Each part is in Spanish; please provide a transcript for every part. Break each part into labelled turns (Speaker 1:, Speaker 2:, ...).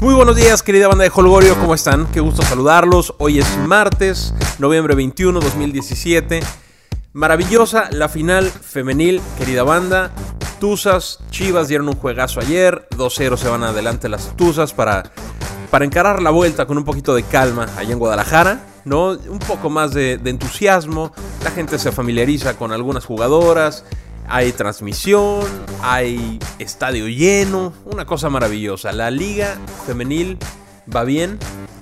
Speaker 1: Muy buenos días, querida banda de Holgorio, ¿cómo están? Qué gusto saludarlos. Hoy es martes, noviembre 21, 2017. Maravillosa la final femenil, querida banda. Tuzas, Chivas dieron un juegazo ayer. 2-0 se van adelante las Tuzas para, para encarar la vuelta con un poquito de calma allá en Guadalajara. ¿no? Un poco más de, de entusiasmo. La gente se familiariza con algunas jugadoras hay transmisión, hay estadio lleno, una cosa maravillosa. La liga femenil va bien,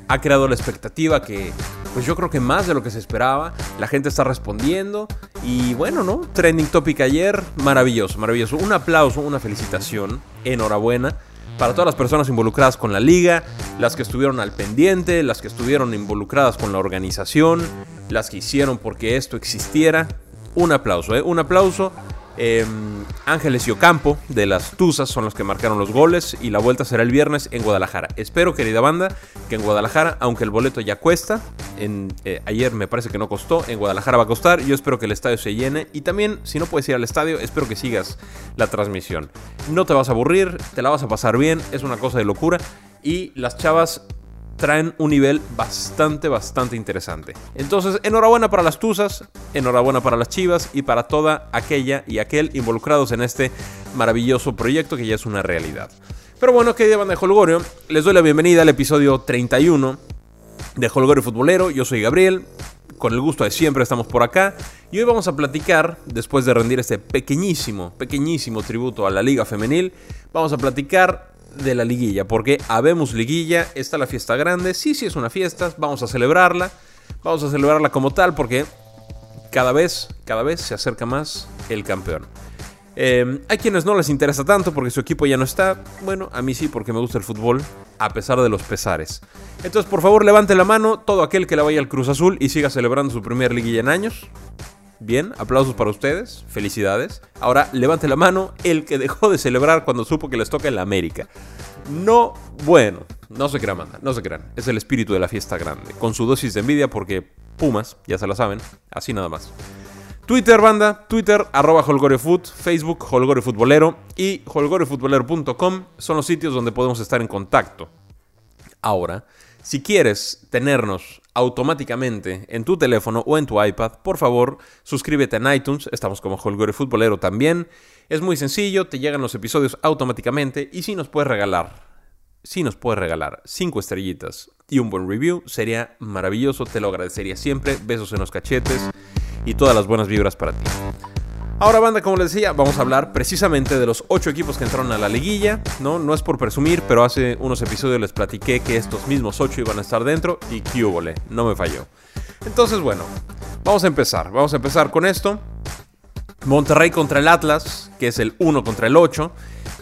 Speaker 1: ha creado la expectativa que, pues yo creo que más de lo que se esperaba, la gente está respondiendo y bueno, ¿no? Trending topic ayer, maravilloso, maravilloso. Un aplauso, una felicitación, enhorabuena. Para todas las personas involucradas con la liga, las que estuvieron al pendiente, las que estuvieron involucradas con la organización, las que hicieron porque esto existiera, un aplauso, ¿eh? Un aplauso eh, Ángeles y Ocampo de las Tuzas son los que marcaron los goles y la vuelta será el viernes en Guadalajara. Espero, querida banda, que en Guadalajara, aunque el boleto ya cuesta, eh, ayer me parece que no costó, en Guadalajara va a costar. Yo espero que el estadio se llene y también, si no puedes ir al estadio, espero que sigas la transmisión. No te vas a aburrir, te la vas a pasar bien, es una cosa de locura y las chavas traen un nivel bastante, bastante interesante. Entonces, enhorabuena para las Tuzas, enhorabuena para las Chivas y para toda aquella y aquel involucrados en este maravilloso proyecto que ya es una realidad. Pero bueno, que llevan de Holgorio, les doy la bienvenida al episodio 31 de Holgorio Futbolero. Yo soy Gabriel, con el gusto de siempre estamos por acá y hoy vamos a platicar, después de rendir este pequeñísimo, pequeñísimo tributo a la Liga Femenil, vamos a platicar de la liguilla, porque habemos liguilla, está la fiesta grande, sí, sí es una fiesta, vamos a celebrarla, vamos a celebrarla como tal porque cada vez, cada vez se acerca más el campeón. Eh, hay quienes no les interesa tanto porque su equipo ya no está. Bueno, a mí sí porque me gusta el fútbol, a pesar de los pesares. Entonces, por favor, levante la mano todo aquel que le vaya al Cruz Azul y siga celebrando su primer liguilla en años. Bien, aplausos para ustedes, felicidades. Ahora levante la mano el que dejó de celebrar cuando supo que les toca en la América. No, bueno, no se crean, manda, no se crean. Es el espíritu de la fiesta grande, con su dosis de envidia porque Pumas, ya se la saben, así nada más. Twitter, banda, Twitter, arroba HolgoreFoot, Facebook, Holgore Futbolero y holgorefutbolero.com son los sitios donde podemos estar en contacto. Ahora, si quieres tenernos automáticamente en tu teléfono o en tu iPad, por favor, suscríbete en iTunes, estamos como Holgore Futbolero también. Es muy sencillo, te llegan los episodios automáticamente y si nos puedes regalar, si nos puedes regalar 5 estrellitas y un buen review, sería maravilloso, te lo agradecería siempre. Besos en los cachetes y todas las buenas vibras para ti. Ahora, banda, como les decía, vamos a hablar precisamente de los ocho equipos que entraron a la liguilla. No, no es por presumir, pero hace unos episodios les platiqué que estos mismos ocho iban a estar dentro y que no me falló. Entonces, bueno, vamos a empezar. Vamos a empezar con esto. Monterrey contra el Atlas, que es el 1 contra el 8.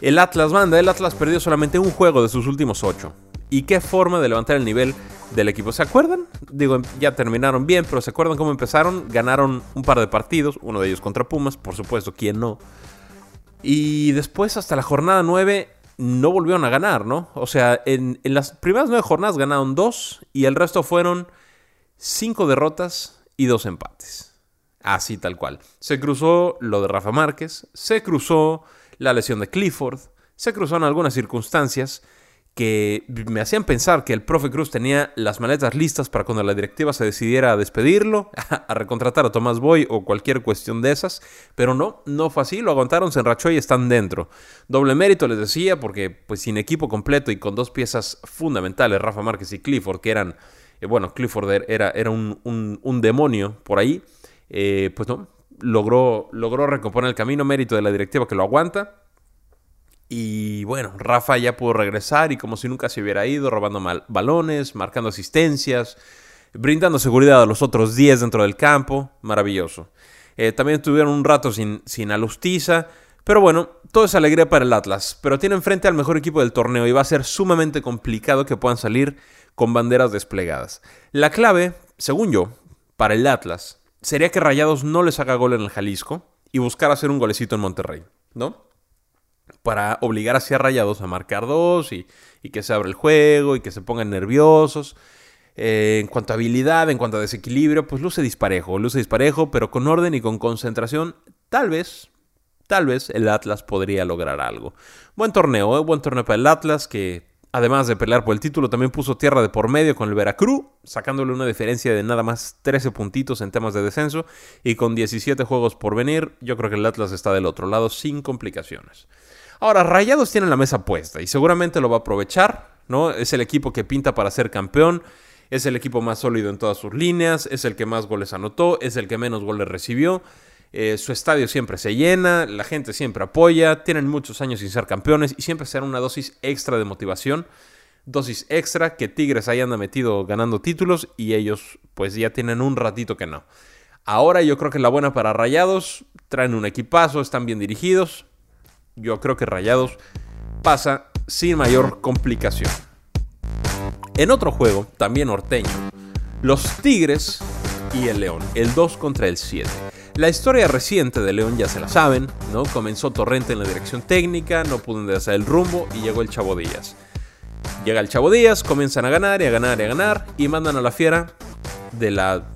Speaker 1: El Atlas, banda, el Atlas perdió solamente un juego de sus últimos 8. ¿Y qué forma de levantar el nivel del equipo? ¿Se acuerdan? Digo, ya terminaron bien, pero ¿se acuerdan cómo empezaron? Ganaron un par de partidos, uno de ellos contra Pumas, por supuesto, ¿quién no? Y después, hasta la jornada 9, no volvieron a ganar, ¿no? O sea, en, las primeras 9 jornadas ganaron 2 y el resto fueron 5 derrotas y 2 empates. Así tal cual. Se cruzó lo de Rafa Márquez, se cruzó la lesión de Clifford, se cruzó en algunas circunstancias que me hacían pensar que el profe Cruz tenía las maletas listas para cuando la directiva se decidiera a despedirlo, a recontratar a Tomás Boy o cualquier cuestión de esas, pero no, no fue así, lo aguantaron, se enrachó y están dentro. Doble mérito les decía, porque pues sin equipo completo y con dos piezas fundamentales, Rafa Márquez y Clifford, que eran, eh, bueno, Clifford era, era un, un, demonio por ahí, eh, pues no, logró, logró recomponer el camino, mérito de la directiva que lo aguanta. Y bueno, Rafa ya pudo regresar y como si nunca se hubiera ido, robando mal balones, marcando asistencias, brindando seguridad a los otros 10 dentro del campo. Maravilloso. Eh, también tuvieron un rato sin, sin Alustiza. Pero bueno, todo es alegría para el Atlas. Pero tiene enfrente al mejor equipo del torneo y va a ser sumamente complicado que puedan salir con banderas desplegadas. La clave, según yo, para el Atlas sería que Rayados no les haga gol en el Jalisco y buscar hacer un golecito en Monterrey, ¿no? Para obligar a Rayados a marcar dos y, que se abra el juego y que se pongan nerviosos. Eh, en cuanto a habilidad, en cuanto a desequilibrio, pues luce disparejo, luce disparejo, pero con orden y con concentración, tal vez, tal vez el Atlas podría lograr algo. Buen torneo, ¿eh? buen torneo para el Atlas que además de pelear por el título, también puso tierra de por medio con el Veracruz, sacándole una diferencia de nada más 13 puntitos en temas de descenso y con 17 juegos por venir, yo creo que el Atlas está del otro lado sin complicaciones. Ahora, Rayados tiene la mesa puesta y seguramente lo va a aprovechar, ¿no? Es el equipo que pinta para ser campeón, es el equipo más sólido en todas sus líneas, es el que más goles anotó, es el que menos goles recibió. Eh, su estadio siempre se llena, la gente siempre apoya, tienen muchos años sin ser campeones y siempre será una dosis extra de motivación, dosis extra que Tigres ahí anda metido ganando títulos y ellos pues ya tienen un ratito que no. Ahora yo creo que la buena para Rayados, traen un equipazo, están bien dirigidos. Yo creo que Rayados pasa sin mayor complicación. En otro juego, también norteño, los Tigres y el León, el 2 contra el 7. La historia reciente de León ya se la saben, ¿no? Comenzó Torrente en la dirección técnica, no pudo enderezar el rumbo y llegó el Chavo Díaz. Llega el Chavo Díaz, comienzan a ganar y a ganar y a ganar y mandan a la fiera de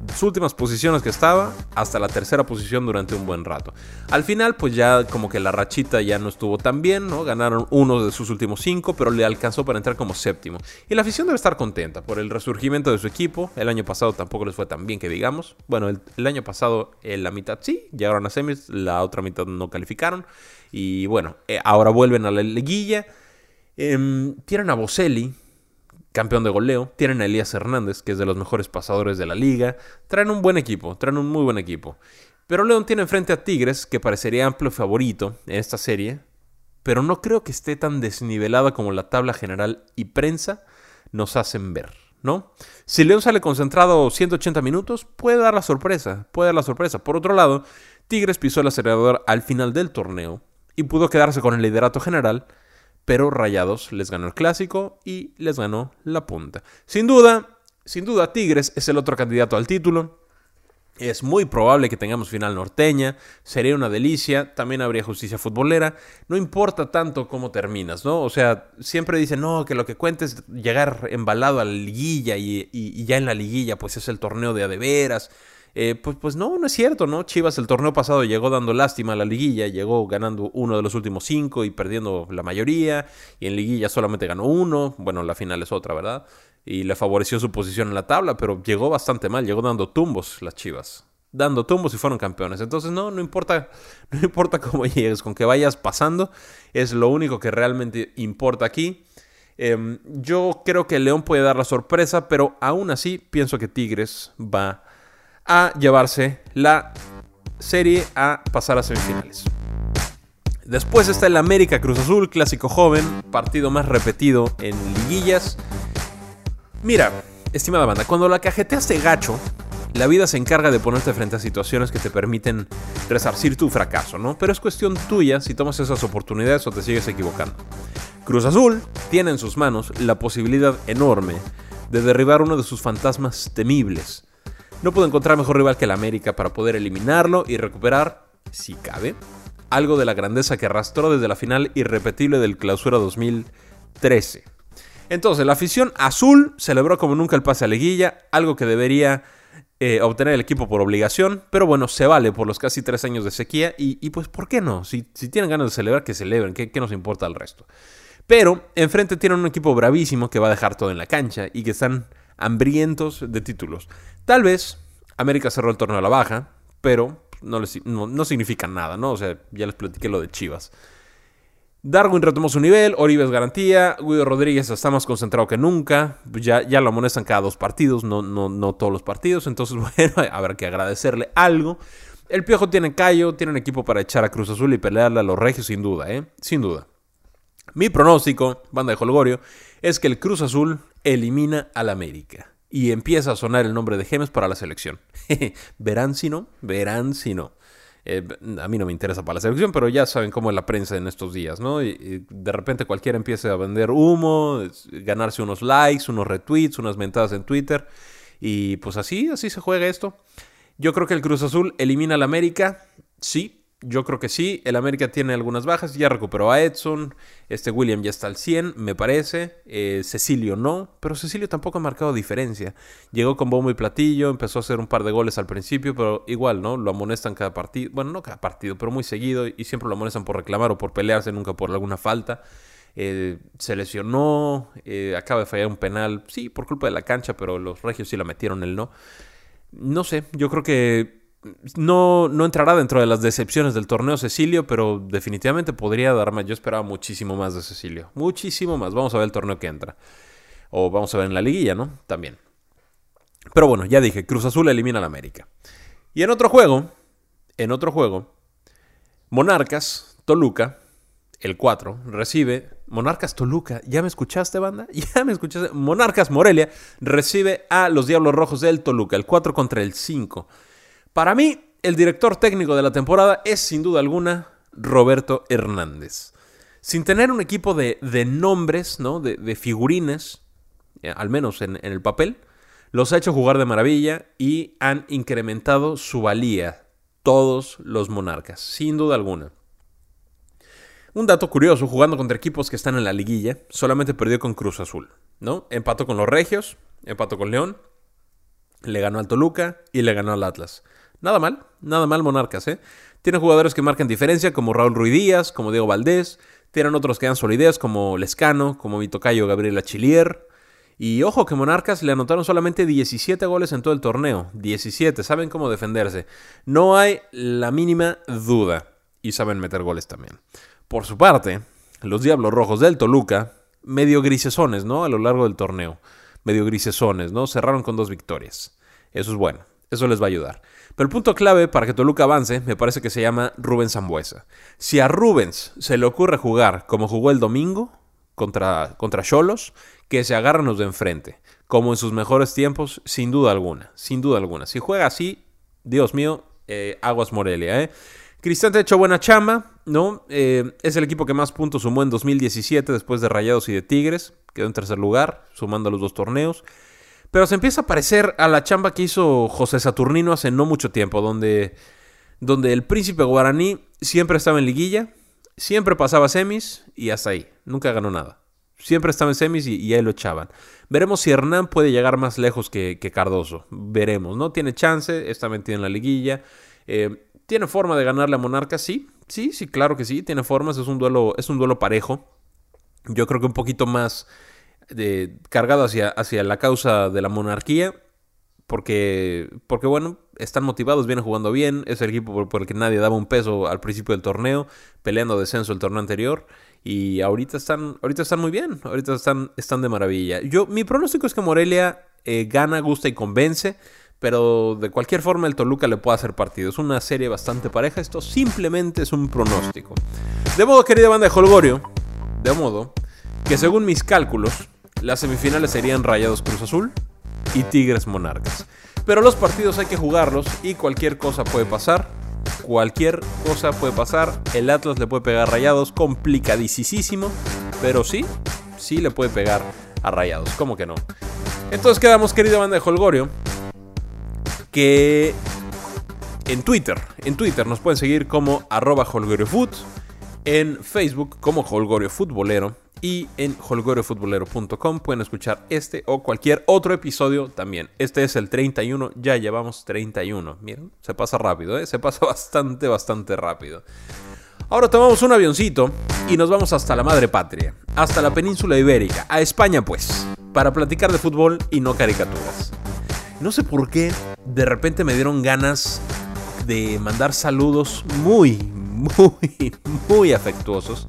Speaker 1: las últimas posiciones que estaba hasta la tercera posición durante un buen rato. Al final, pues ya como que la rachita ya no estuvo tan bien, ¿no? Ganaron uno de sus últimos cinco, pero le alcanzó para entrar como séptimo. Y la afición debe estar contenta por el resurgimiento de su equipo. El año pasado tampoco les fue tan bien que digamos. Bueno, el, año pasado en la mitad sí, llegaron a semis, la otra mitad no calificaron. Y bueno, eh, ahora vuelven a la liguilla. Em, tienen a Boselli, campeón de goleo. Tienen a Elías Hernández, que es de los mejores pasadores de la liga. Traen un buen equipo, traen un muy buen equipo. Pero León tiene enfrente a Tigres, que parecería amplio favorito en esta serie. Pero no creo que esté tan desnivelada como la tabla general y prensa nos hacen ver, ¿no? Si León sale concentrado 180 minutos, puede dar la sorpresa, puede dar la sorpresa. Por otro lado, Tigres pisó el acelerador al final del torneo y pudo quedarse con el liderato general pero Rayados les ganó el clásico y les ganó la punta. Sin duda, sin duda Tigres es el otro candidato al título. Es muy probable que tengamos final norteña, sería una delicia, también habría justicia futbolera, no importa tanto cómo terminas, ¿no? O sea, siempre dicen, no, que lo que cuenta es llegar embalado a la liguilla y, ya en la liguilla pues es el torneo de adeveras. Eh, pues, pues no, no es cierto, ¿no? Chivas el torneo pasado llegó dando lástima a la liguilla, llegó ganando uno de los últimos cinco y perdiendo la mayoría, y en liguilla solamente ganó uno, bueno, la final es otra, ¿verdad? Y le favoreció su posición en la tabla, pero llegó bastante mal, llegó dando tumbos las Chivas. Dando tumbos y fueron campeones. Entonces, no, no importa, no importa cómo llegues, con que vayas pasando, es lo único que realmente importa aquí. Em, yo creo que León puede dar la sorpresa, pero aún así pienso que Tigres va a llevarse la serie a pasar a semifinales. Después está el América Cruz Azul, clásico joven, partido más repetido en liguillas. Mira, estimada banda, cuando la cajeteas de gacho, la vida se encarga de ponerte frente a situaciones que te permiten resarcir tu fracaso, ¿no? Pero es cuestión tuya si tomas esas oportunidades o te sigues equivocando. Cruz Azul tiene en sus manos la posibilidad enorme de derribar uno de sus fantasmas temibles, no pudo encontrar mejor rival que el América para poder eliminarlo y recuperar, si cabe, algo de la grandeza que arrastró desde la final irrepetible del Clausura 2013. Entonces, la afición azul celebró como nunca el pase a liguilla, algo que debería eh, obtener el equipo por obligación, pero bueno, se vale por los casi tres años de sequía y, pues, ¿por qué no? Si, tienen ganas de celebrar, que celebren, ¿qué, ¿qué nos importa el resto? Pero enfrente tienen un equipo bravísimo que va a dejar todo en la cancha y que están hambrientos de títulos. Tal vez América cerró el torneo a la baja, pero no, no, significa nada, ¿no? O sea, ya les platiqué lo de Chivas. Darwin retomó su nivel, Oribe es garantía, Guido Rodríguez está más concentrado que nunca, ya, ya lo amonestan cada dos partidos, no, no, no todos los partidos, entonces bueno, habrá que agradecerle algo. El Piojo tiene callo, tiene un equipo para echar a Cruz Azul y pelearle a los Regios sin duda, ¿eh? Sin duda. Mi pronóstico, banda de Holgorio, es que el Cruz Azul elimina al América y empieza a sonar el nombre de Gemes para la selección. verán si no, verán si no. Eh, a mí no me interesa para la selección, pero ya saben cómo es la prensa en estos días, ¿no? De repente cualquiera empieza a vender humo, ganarse unos likes, unos retweets, unas mentadas en Twitter. Y pues así, así se juega esto. Yo creo que el Cruz Azul elimina al América, sí, yo creo que sí, el América tiene algunas bajas, ya recuperó a Edson, este William ya está al 100, me parece, eh, Cecilio no, pero Cecilio tampoco ha marcado diferencia. Llegó con bombo y platillo, empezó a hacer un par de goles al principio, pero igual, ¿no? Lo amonestan cada partido, bueno, no cada partido, pero muy seguido y siempre lo amonestan por reclamar o por pelearse, nunca por alguna falta. eh, se lesionó, eh, acaba de fallar un penal, sí, por culpa de la cancha, pero los regios sí la metieron, él no. No sé, yo creo que no, no entrará dentro de las decepciones del torneo Cecilio, pero definitivamente podría dar más. Yo esperaba muchísimo más de Cecilio, muchísimo más. Vamos a ver el torneo que entra. O vamos a ver en la liguilla, ¿no? También. Pero bueno, ya dije, Cruz Azul elimina al América. Y en otro juego, en otro juego, Monarcas, Toluca, el 4, recibe Monarcas Toluca. ¿Ya me escuchaste, banda? ¿Ya me escuchaste? Monarcas Morelia recibe a los Diablos Rojos del Toluca, el 4 contra el 5. Para mí, el director técnico de la temporada es sin duda alguna Roberto Hernández. Sin tener un equipo de, nombres, ¿no? de, figurines, eh, al menos en el papel, los ha hecho jugar de maravilla y han incrementado su valía todos los monarcas, sin duda alguna. Un dato curioso, jugando contra equipos que están en la liguilla, solamente perdió con Cruz Azul, ¿no? Empató con los Regios, empató con León, le ganó al Toluca y le ganó al Atlas. Nada mal, nada mal Monarcas, ¿eh? Tiene jugadores que marcan diferencia, como Raúl Ruiz Díaz, como Diego Valdés, tienen otros que dan solidez, como Lescano, como mi tocayo Gabriel Achillier, y ojo que Monarcas le anotaron solamente 17 goles en todo el torneo. 17, saben cómo defenderse. No hay la mínima duda. Y saben meter goles también. Por su parte, los Diablos Rojos del Toluca, medio grisesones, ¿no? A lo largo del torneo. Medio grisesones, ¿no? Cerraron con dos victorias. Eso es bueno. Eso les va a ayudar. Pero el punto clave para que Toluca avance me parece que se llama Rubens Zambuesa. Si a Rubens se le ocurre jugar como jugó el domingo contra Cholos, que se agarran los de enfrente, como en sus mejores tiempos, sin duda alguna, sin duda alguna. Si juega así, Dios mío, eh, Aguas Morelia, ¿eh? Cristian te ha hecho buena chamba, ¿no? Eh, es el equipo que más puntos sumó en 2017 después de Rayados y de Tigres. Quedó en tercer lugar, sumando los dos torneos. Pero se empieza a parecer a la chamba que hizo José Saturnino hace no mucho tiempo, donde, donde el príncipe guaraní siempre estaba en liguilla, siempre pasaba semis y hasta ahí. Nunca ganó nada. Siempre estaba en semis y, ahí lo echaban. Veremos si Hernán puede llegar más lejos que, Cardoso. Veremos, ¿no? Tiene chance, está metido en la liguilla. Eh, ¿Tiene forma de ganarle a Monarca? Sí, sí, sí, claro que sí. Tiene formas, es un duelo, es un duelo parejo. Yo creo que un poquito más de, cargado hacia, hacia la causa de la monarquía. Porque, porque, bueno, están motivados, vienen jugando bien. Es el equipo por, por el que nadie daba un peso al principio del torneo, peleando descenso el torneo anterior. Y ahorita están, ahorita están muy bien, ahorita están, están de maravilla. Yo, mi pronóstico es que Morelia eh, gana, gusta y convence, pero de cualquier forma el Toluca le puede hacer partido. Es una serie bastante pareja, esto simplemente es un pronóstico. De modo, querida banda de Holgorio, de modo que según mis cálculos, las semifinales serían Rayados Cruz Azul y Tigres Monarcas. Pero los partidos hay que jugarlos y cualquier cosa puede pasar cualquier cosa puede pasar. El Atlas le puede pegar a Rayados, complicadísimo, pero sí, sí le puede pegar a Rayados, ¿cómo que no? Entonces quedamos, querida banda de Holgorio, que en Twitter, en Twitter nos pueden seguir como arroba holgoriofoot, en Facebook como Holgorio Futbolero y en holgoriofutbolero.com pueden escuchar este o cualquier otro episodio también. Este es el 31, ya llevamos 31. Miren, se pasa rápido, ¿eh? se pasa bastante, bastante rápido. Ahora tomamos un avioncito y nos vamos hasta la madre patria, hasta la península ibérica, a España pues, para platicar de fútbol y no caricaturas. No sé por qué, de repente me dieron ganas de mandar saludos muy, muy, muy afectuosos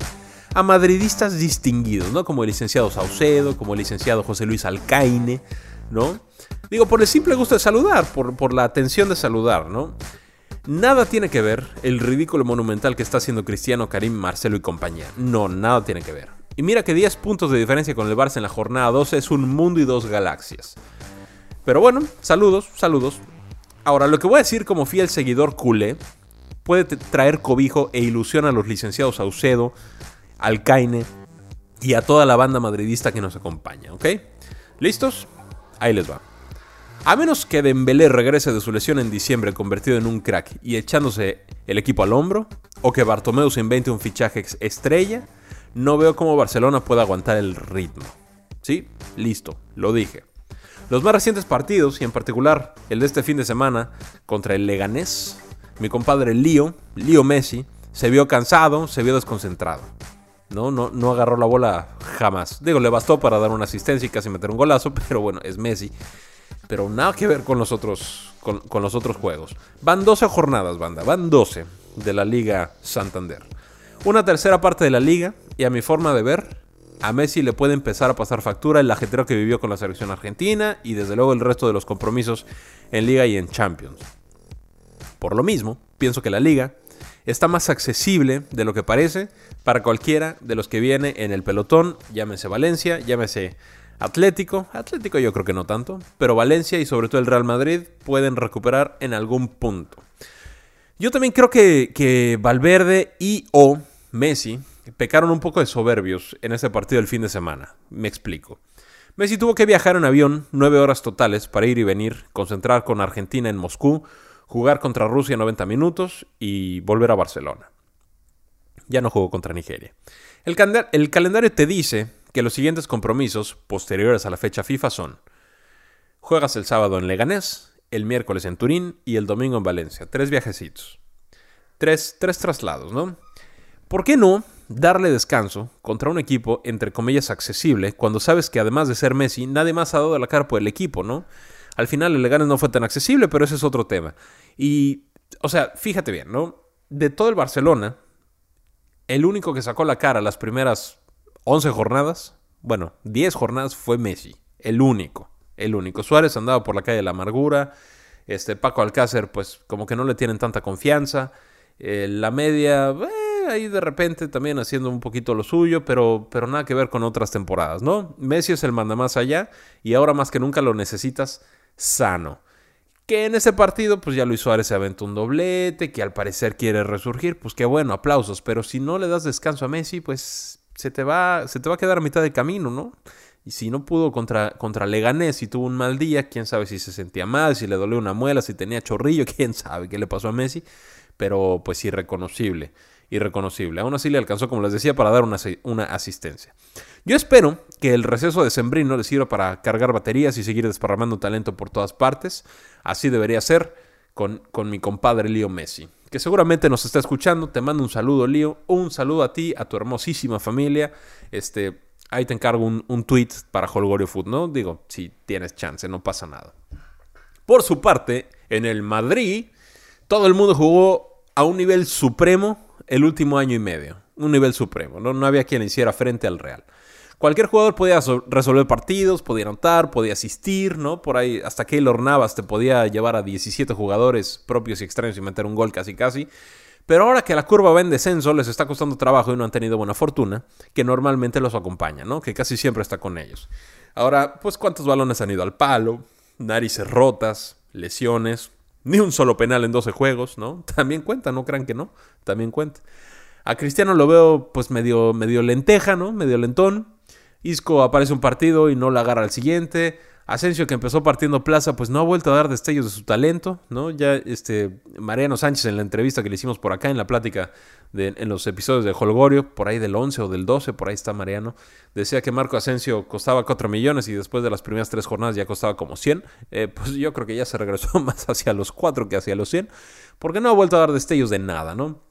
Speaker 1: a madridistas distinguidos, ¿no? Como el licenciado Saucedo, como el licenciado José Luis Alcaine, ¿no? Digo, por el simple gusto de saludar, por, por la atención de saludar, ¿no? Nada tiene que ver el ridículo monumental que está haciendo Cristiano, Karim, Marcelo y compañía. No, nada tiene que ver. Y mira que 10 puntos de diferencia con el Barça en la jornada 12 es un mundo y dos galaxias. Pero bueno, saludos, saludos. Ahora, lo que voy a decir como fiel seguidor culé puede traer cobijo e ilusión a los licenciados Saucedo, Alcaine y a toda la banda madridista que nos acompaña, ¿ok? ¿Listos? Ahí les va. A menos que Dembélé regrese de su lesión en diciembre convertido en un crack y echándose el equipo al hombro, o que Bartomeu se invente un fichaje estrella, no veo cómo Barcelona pueda aguantar el ritmo. ¿Sí? Listo, lo dije. Los más recientes partidos, y en particular el de este fin de semana contra el Leganés, mi compadre Lío, Lío Messi, se vio cansado, se vio desconcentrado. ¿No? No, no agarró la bola jamás. Digo, le bastó para dar una asistencia y casi meter un golazo, pero bueno, es Messi. Pero nada que ver con los otros, con, con los otros juegos. Van 12 jornadas, banda. Van 12 de la Liga Santander. Una tercera parte de la liga, y a mi forma de ver, a Messi le puede empezar a pasar factura el ajetreo que vivió con la selección argentina y desde luego el resto de los compromisos en liga y en Champions. Por lo mismo, pienso que la liga está más accesible de lo que parece para cualquiera de los que viene en el pelotón, llámese Valencia, llámese Atlético, Atlético yo creo que no tanto, pero Valencia y sobre todo el Real Madrid pueden recuperar en algún punto. Yo también creo que, que Valverde y o Messi pecaron un poco de soberbios en ese partido del fin de semana. Me explico. Messi tuvo que viajar en avión nueve horas totales para ir y venir, concentrar con Argentina en Moscú, jugar contra Rusia 90 minutos y volver a Barcelona. Ya no jugó contra Nigeria. El, calendario te dice que los siguientes compromisos posteriores a la fecha FIFA son juegas el sábado en Leganés, el miércoles en Turín y el domingo en Valencia. Tres viajecitos. Tres, tres traslados, ¿no? ¿Por qué no darle descanso contra un equipo, entre comillas, accesible, cuando sabes que además de ser Messi, nadie más ha dado la cara por el equipo, ¿no? Al final el Leganes no fue tan accesible, pero ese es otro tema. Y, o sea, fíjate bien, ¿no? De todo el Barcelona, el único que sacó la cara las primeras 11 jornadas, bueno, 10 jornadas fue Messi, el único, el único. Suárez andaba por la calle de la amargura, este Paco Alcácer, pues como que no le tienen tanta confianza. Eh, la media, eh, ahí de repente también haciendo un poquito lo suyo, pero, pero nada que ver con otras temporadas, ¿no? Messi es el manda más allá y ahora más que nunca lo necesitas sano. Que en ese partido, pues ya Luis Suárez se aventó un doblete, que al parecer quiere resurgir, pues qué bueno, aplausos, pero si no le das descanso a Messi, pues se te va, se te va a quedar a mitad de camino, ¿no? Y si no pudo contra, contra Leganés y tuvo un mal día, quién sabe si se sentía mal, si le dolió una muela, si tenía chorrillo, quién sabe qué le pasó a Messi pero pues irreconocible, irreconocible. Aún así le alcanzó, como les decía, para dar una, una asistencia. Yo espero que el receso de Sembrino le sirva para cargar baterías y seguir desparramando talento por todas partes. Así debería ser con, con mi compadre Lío Messi, que seguramente nos está escuchando. Te mando un saludo, Lío. Un saludo a ti, a tu hermosísima familia. Este, ahí te encargo un, un tweet para Holgorio Food, ¿no? Digo, si tienes chance, no pasa nada. Por su parte, en el Madrid, todo el mundo jugó a un nivel supremo el último año y medio. Un nivel supremo. No, no había quien le hiciera frente al Real. Cualquier jugador podía resolver partidos, podía anotar, podía asistir, ¿no? Por ahí, hasta Keylor Navas te podía llevar a 17 jugadores propios y extraños y meter un gol casi casi. Pero ahora que la curva va en descenso, les está costando trabajo y no han tenido buena fortuna, que normalmente los acompaña, ¿no? Que casi siempre está con ellos. Ahora, pues, ¿cuántos balones han ido al palo? Narices rotas, lesiones, ni un solo penal en 12 juegos, ¿no? También cuenta, no crean que no, también cuenta. A Cristiano lo veo pues medio, medio lenteja, ¿no? Medio lentón. Isco aparece un partido y no la agarra al siguiente. Asensio, que empezó partiendo plaza, pues no ha vuelto a dar destellos de su talento, ¿no? Ya este Mariano Sánchez en la entrevista que le hicimos por acá en la plática en los episodios de Holgorio, por ahí del 11 o del 12, por ahí está Mariano, decía que Marco Asensio costaba 4 millones y después de las primeras tres jornadas ya costaba como 100. Eh, pues yo creo que ya se regresó más hacia los 4 que hacia los 100, porque no ha vuelto a dar destellos de nada, ¿no?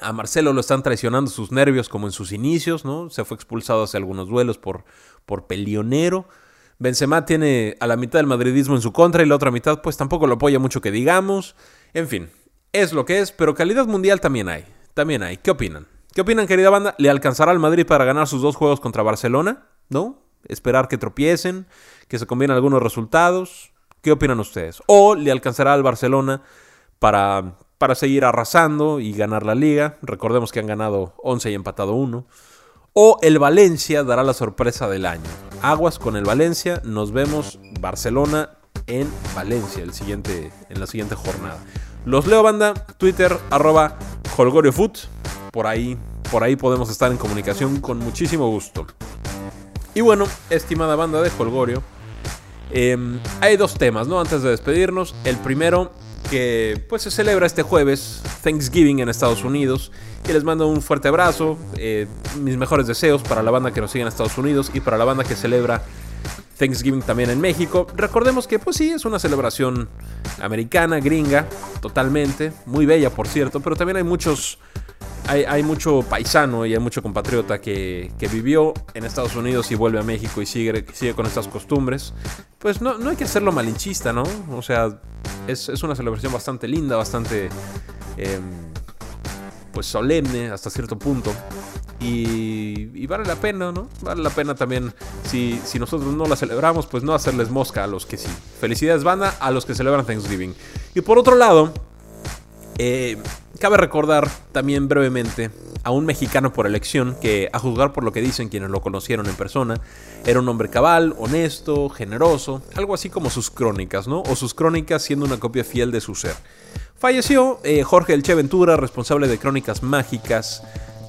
Speaker 1: A Marcelo lo están traicionando sus nervios como en sus inicios, ¿no? Se fue expulsado hace algunos duelos por, por pelionero. Benzema tiene a la mitad del madridismo en su contra y la otra mitad pues tampoco lo apoya mucho que digamos. En fin, es lo que es, pero calidad mundial también hay. También hay. ¿Qué opinan? ¿Qué opinan, querida banda? ¿Le alcanzará al Madrid para ganar sus dos juegos contra Barcelona? ¿No? Esperar que tropiecen, que se combinen algunos resultados. ¿Qué opinan ustedes? ¿O le alcanzará al Barcelona para, para seguir arrasando y ganar la liga? Recordemos que han ganado 11 y empatado 1. ¿O el Valencia dará la sorpresa del año? Aguas con el Valencia. Nos vemos Barcelona en Valencia el siguiente, en la siguiente jornada. Los leo banda, Twitter, arroba HolgorioFoot. Por ahí, por ahí podemos estar en comunicación con muchísimo gusto. Y bueno, estimada banda de Holgorio, em, hay dos temas, ¿no? Antes de despedirnos. El primero, que pues se celebra este jueves, Thanksgiving en Estados Unidos. Y les mando un fuerte abrazo, eh, mis mejores deseos para la banda que nos sigue en Estados Unidos y para la banda que celebra Thanksgiving también en México. Recordemos que pues sí, es una celebración americana, gringa, totalmente, muy bella por cierto, pero también hay muchos hay, mucho paisano y hay mucho compatriota que, vivió en Estados Unidos y vuelve a México y sigue, sigue con estas costumbres. Pues no, no hay que hacerlo malinchista, ¿no? O sea, es, una celebración bastante linda, bastante... Em, pues solemne hasta cierto punto. Y, vale la pena, ¿no? Vale la pena también, si, si nosotros no la celebramos, pues no hacerles mosca a los que sí. Felicidades banda a los que celebran Thanksgiving. Y por otro lado, eh, cabe recordar también brevemente a un mexicano por elección que, a juzgar por lo que dicen quienes lo conocieron en persona, era un hombre cabal, honesto, generoso, algo así como sus crónicas, ¿no? O sus crónicas siendo una copia fiel de su ser. Falleció eh, Jorge Elche Ventura, responsable de Crónicas Mágicas,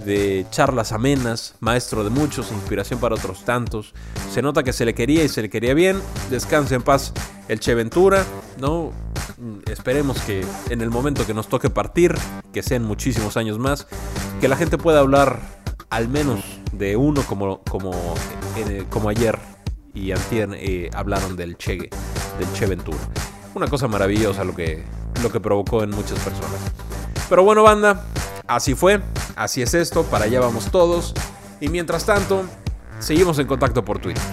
Speaker 1: de charlas amenas, maestro de muchos, inspiración para otros tantos. Se nota que se le quería y se le quería bien. Descanse en paz el Che Ventura, ¿no? Mm, esperemos que en el momento que nos toque partir, que sean muchísimos años más, que la gente pueda hablar al menos de uno como, como, como ayer y antier eh, hablaron del Che, del Che Ventura. Una cosa maravillosa lo que, lo que provocó en muchas personas. Pero bueno, banda, Así fue, así es esto, para allá vamos todos. Y mientras tanto, seguimos en contacto por Twitter.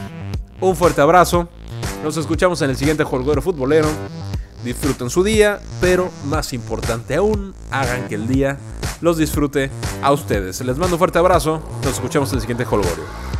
Speaker 1: Un fuerte abrazo, nos escuchamos en el siguiente Jolgoro Futbolero. Disfruten su día, pero más importante aún, hagan que el día los disfrute a ustedes. Les mando un fuerte abrazo, nos escuchamos en el siguiente Jolgorio.